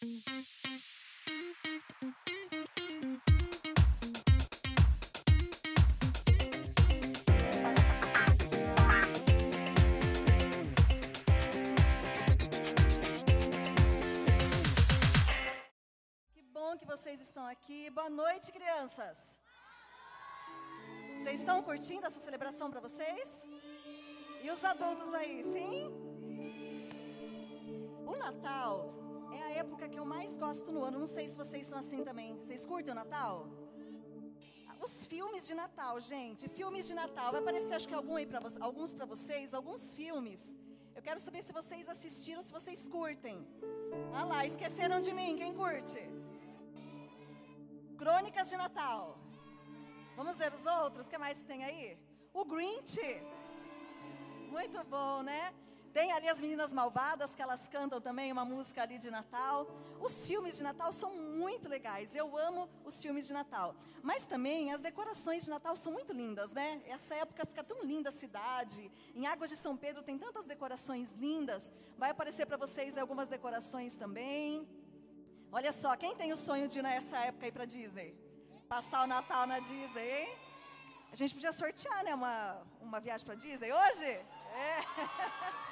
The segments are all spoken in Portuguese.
Que bom que vocês estão aqui. Boa noite, crianças. Vocês estão curtindo essa celebração para vocês? E os adultos aí, sim? O Natal é a época que eu mais gosto no ano. Não sei se vocês são assim também. Vocês curtem o Natal? Os filmes de Natal, gente, filmes de Natal. Vai aparecer, acho que algum aí pra, alguns para vocês, alguns filmes. Eu quero saber se vocês assistiram, se vocês curtem. Ah lá, esqueceram de mim, quem curte? Crônicas de Natal. Vamos ver os outros, o que mais que tem aí? O Grinch. Muito bom, né? Tem ali as meninas malvadas, que elas cantam também uma música ali de Natal. Os filmes de Natal são muito legais. Eu amo os filmes de Natal. Mas também as decorações de Natal são muito lindas, né? Essa época fica tão linda a cidade. Em Águas de São Pedro tem tantas decorações lindas. Vai aparecer para vocês algumas decorações também. Olha só, quem tem o sonho de ir nessa época aí para Disney? Passar o Natal na Disney, hein? A gente podia sortear, né, uma, uma viagem para Disney hoje? É.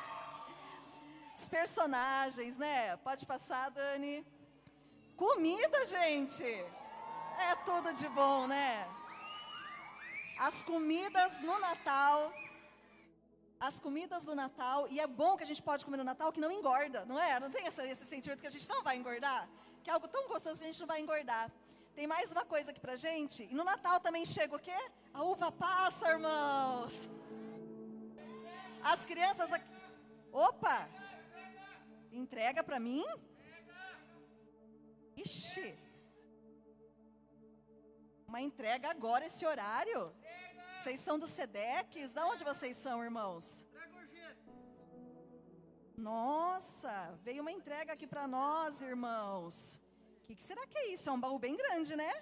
Os personagens, né? Pode passar, Dani. Comida, gente. É tudo de bom, né? As comidas no Natal. As comidas do Natal. E é bom que a gente pode comer no Natal que não engorda, não é? Não tem essa- esse sentimento que a gente não vai engordar? Que é algo tão gostoso que a gente não vai engordar. Tem mais uma coisa aqui pra gente. E no Natal também chega o quê? A uva passa, irmãos. As crianças aqui. Opa! Entrega pra mim? Ixi. Uma entrega agora esse horário? Vocês são do Sedex? Da onde vocês são, irmãos? Nossa, veio uma entrega aqui pra nós, irmãos. O que, que será que é isso? É um baú bem grande, né?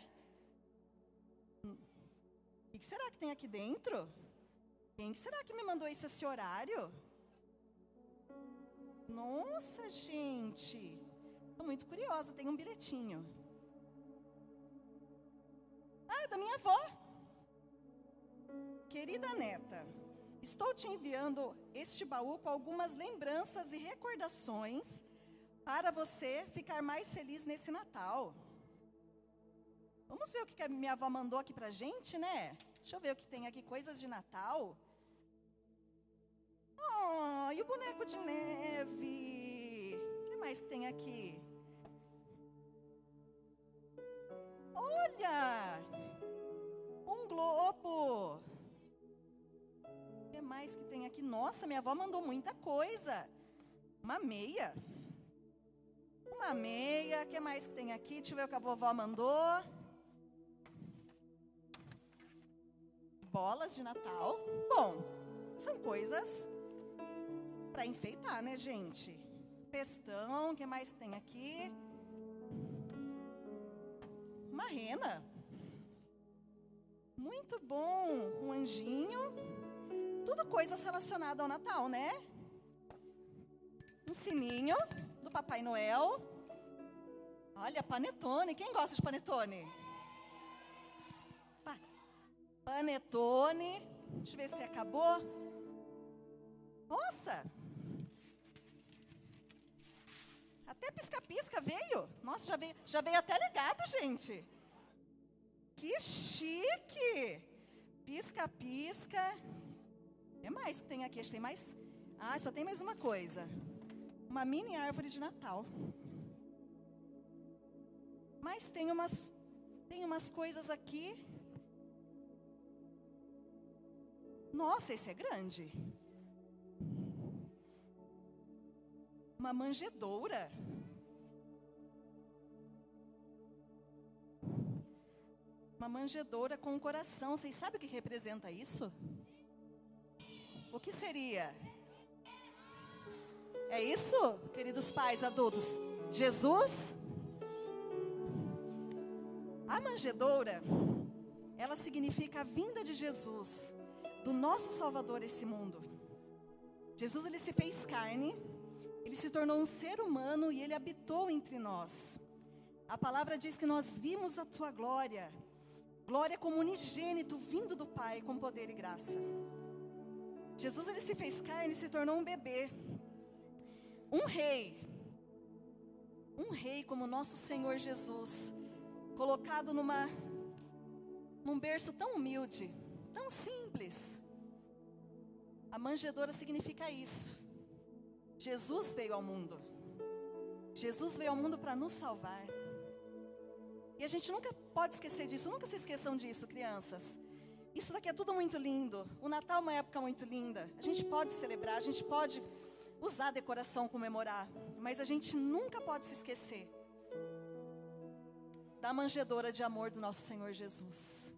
O que, que será que tem aqui dentro? Quem que será que me mandou isso esse horário? Nossa, gente. Tô muito curiosa, tem um bilhetinho. Ah, é da minha avó. Querida neta, estou te enviando este baú com algumas lembranças e recordações para você ficar mais feliz nesse Natal. Vamos ver o que a minha avó mandou aqui pra gente, né? Deixa eu ver o que tem aqui, coisas de Natal. E o boneco de neve? O que mais que tem aqui? Olha! Um globo! O que mais que tem aqui? Nossa, minha avó mandou muita coisa. Uma meia. Uma meia. O que mais que tem aqui? Deixa eu ver o que a vovó mandou. Bolas de Natal. Bom, são coisas para enfeitar, né, gente? Pestão, que mais tem aqui? Uma rena. Muito bom. Um anjinho. Tudo coisas relacionadas ao Natal, né? Um sininho do Papai Noel. Olha, panetone. Quem gosta de panetone? Pa- Panetone. Deixa eu ver se acabou. Nossa! Até pisca-pisca veio. Nossa, já veio, já veio até legado, gente. Que chique! Pisca-pisca. Que mais que tem aqui? Acho que tem mais. Ah, só tem mais uma coisa. Uma mini árvore de Natal. Mas tem umas, tem umas coisas aqui. Nossa, esse é grande. Uma manjedoura. Uma manjedoura com um coração. Vocês sabem o que representa isso? O que seria? É isso, queridos pais adultos? Jesus? A manjedoura, ela significa a vinda de Jesus, do nosso Salvador esse mundo. Jesus ele se fez carne Ele se tornou um ser humano e ele habitou entre nós. A palavra diz que nós vimos a tua glória, glória como unigênito vindo do Pai com poder e graça. Jesus ele se fez carne e se tornou um bebê, um rei, um rei como nosso Senhor Jesus, colocado numa num berço tão humilde, tão simples. A manjedoura significa isso. Jesus veio ao mundo. Jesus veio ao mundo para nos salvar. E a gente nunca pode esquecer disso, nunca se esqueçam disso, crianças. Isso daqui é tudo muito lindo. O Natal é uma época muito linda. A gente pode celebrar, a gente pode usar a decoração, comemorar. Mas a gente nunca pode se esquecer da manjedoura de amor do nosso Senhor Jesus.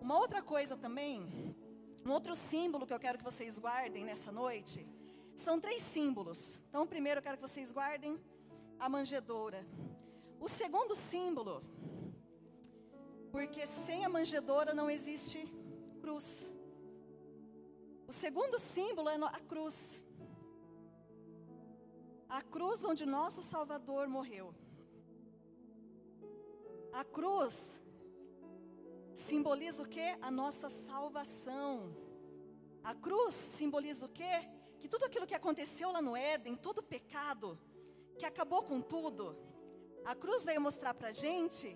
Uma outra coisa também, um outro símbolo que eu quero que vocês guardem nessa noite, são três símbolos. Então, primeiro eu quero que vocês guardem a manjedoura. O segundo símbolo, porque sem a manjedoura não existe cruz. O segundo símbolo é a cruz. A cruz onde nosso Salvador morreu. A cruz simboliza o que? A nossa salvação. A cruz simboliza o que? Que tudo aquilo que aconteceu lá no Éden, todo o pecado, que acabou com tudo, a cruz veio mostrar para gente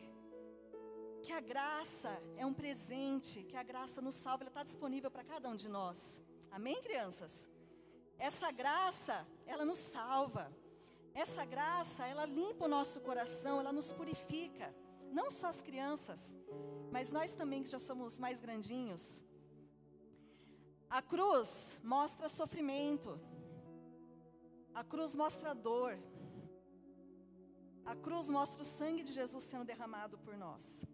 que a graça é um presente, que a graça nos salva, ela está disponível para cada um de nós. Amém, crianças? Essa graça, ela nos salva. Essa graça, ela limpa o nosso coração, ela nos purifica. Não só as crianças, mas nós também que já somos mais grandinhos. A cruz mostra sofrimento. A cruz mostra dor. A cruz mostra o sangue de Jesus sendo derramado por nós.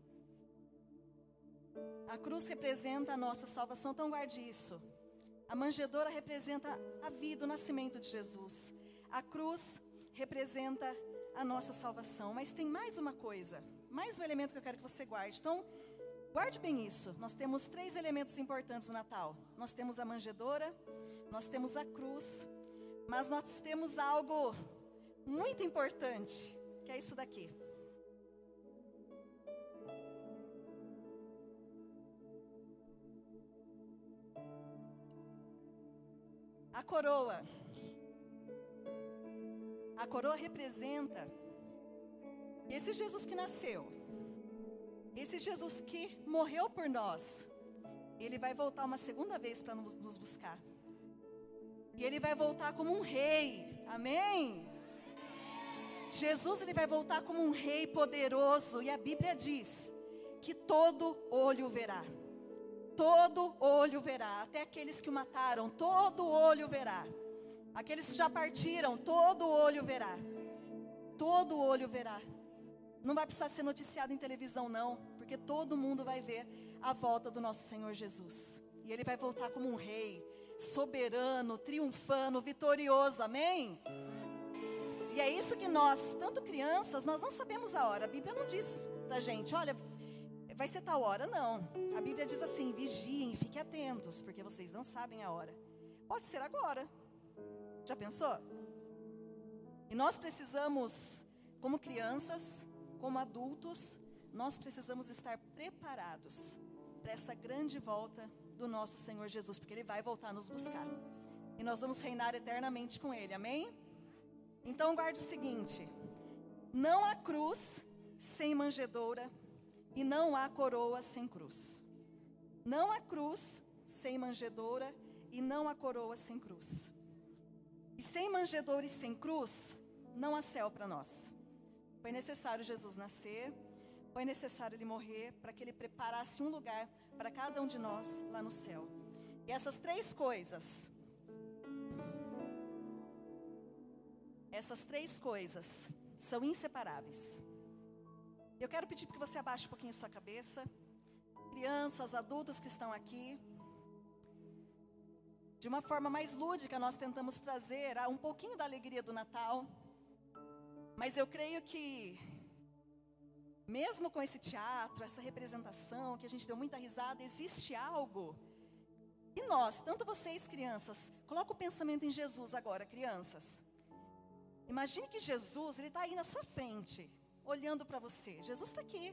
A cruz representa a nossa salvação, então guarde isso. A manjedoura representa a vida, o nascimento de Jesus. A cruz representa a nossa salvação. Mas tem mais uma coisa, mais um elemento que eu quero que você guarde. Então, guarde bem isso. Nós temos três elementos importantes no Natal: nós temos a manjedoura, nós temos a cruz, mas nós temos algo muito importante que é isso daqui. A coroa. A coroa representa esse Jesus que nasceu, esse Jesus que morreu por nós. Ele vai voltar uma segunda vez para nos, buscar. E ele vai voltar como um rei. Amém? Jesus ele vai voltar como um rei poderoso e a Bíblia diz que todo olho verá. Todo olho verá, até aqueles que o mataram, todo olho verá. Aqueles que já partiram, todo olho verá. Todo olho verá. Não vai precisar ser noticiado em televisão não, porque todo mundo vai ver a volta do nosso Senhor Jesus. E ele vai voltar como um rei, soberano, triunfando, vitorioso. Amém? E é isso que nós, tanto crianças, nós não sabemos a hora. A Bíblia não diz pra gente, olha, vai ser tal hora, não. A Bíblia diz assim: vigiem, fiquem atentos, porque vocês não sabem a hora. Pode ser agora. Já pensou? E nós precisamos, como crianças, como adultos, nós precisamos estar preparados para essa grande volta do nosso Senhor Jesus, porque Ele vai voltar a nos buscar. E nós vamos reinar eternamente com Ele, amém? Então guarde o seguinte: não há cruz sem manjedoura e não há coroa sem cruz. Não há cruz sem manjedoura e não há coroa sem cruz. E sem manjedoura e sem cruz, não há céu para nós. Foi necessário Jesus nascer, foi necessário ele morrer para que ele preparasse um lugar para cada um de nós lá no céu. E essas três coisas, Essas três coisas são inseparáveis. Eu quero pedir para que você abaixe um pouquinho sua cabeça. Crianças, adultos que estão aqui. De uma forma mais lúdica, nós tentamos trazer um pouquinho da alegria do Natal. Mas eu creio que, mesmo com esse teatro, essa representação, que a gente deu muita risada, existe algo E nós, tanto vocês crianças, coloca o pensamento em Jesus agora, crianças. Imagine que Jesus, ele está aí na sua frente, olhando para você. Jesus está aqui.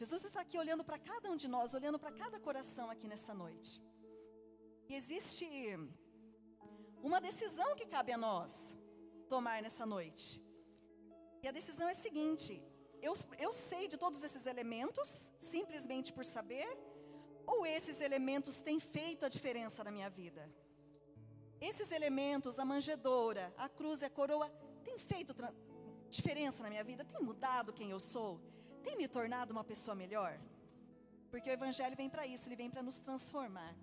Jesus está aqui olhando para cada um de nós, olhando para cada coração aqui nessa noite. E existe uma decisão que cabe a nós tomar nessa noite. E a decisão é a seguinte: eu, eu sei de todos esses elementos, simplesmente por saber, ou esses elementos têm feito a diferença na minha vida? Esses elementos, a manjedoura, a cruz e a coroa, têm feito diferença na minha vida? Tem mudado quem eu sou? Tem me tornado uma pessoa melhor? Porque o Evangelho vem para isso, ele vem para nos transformar.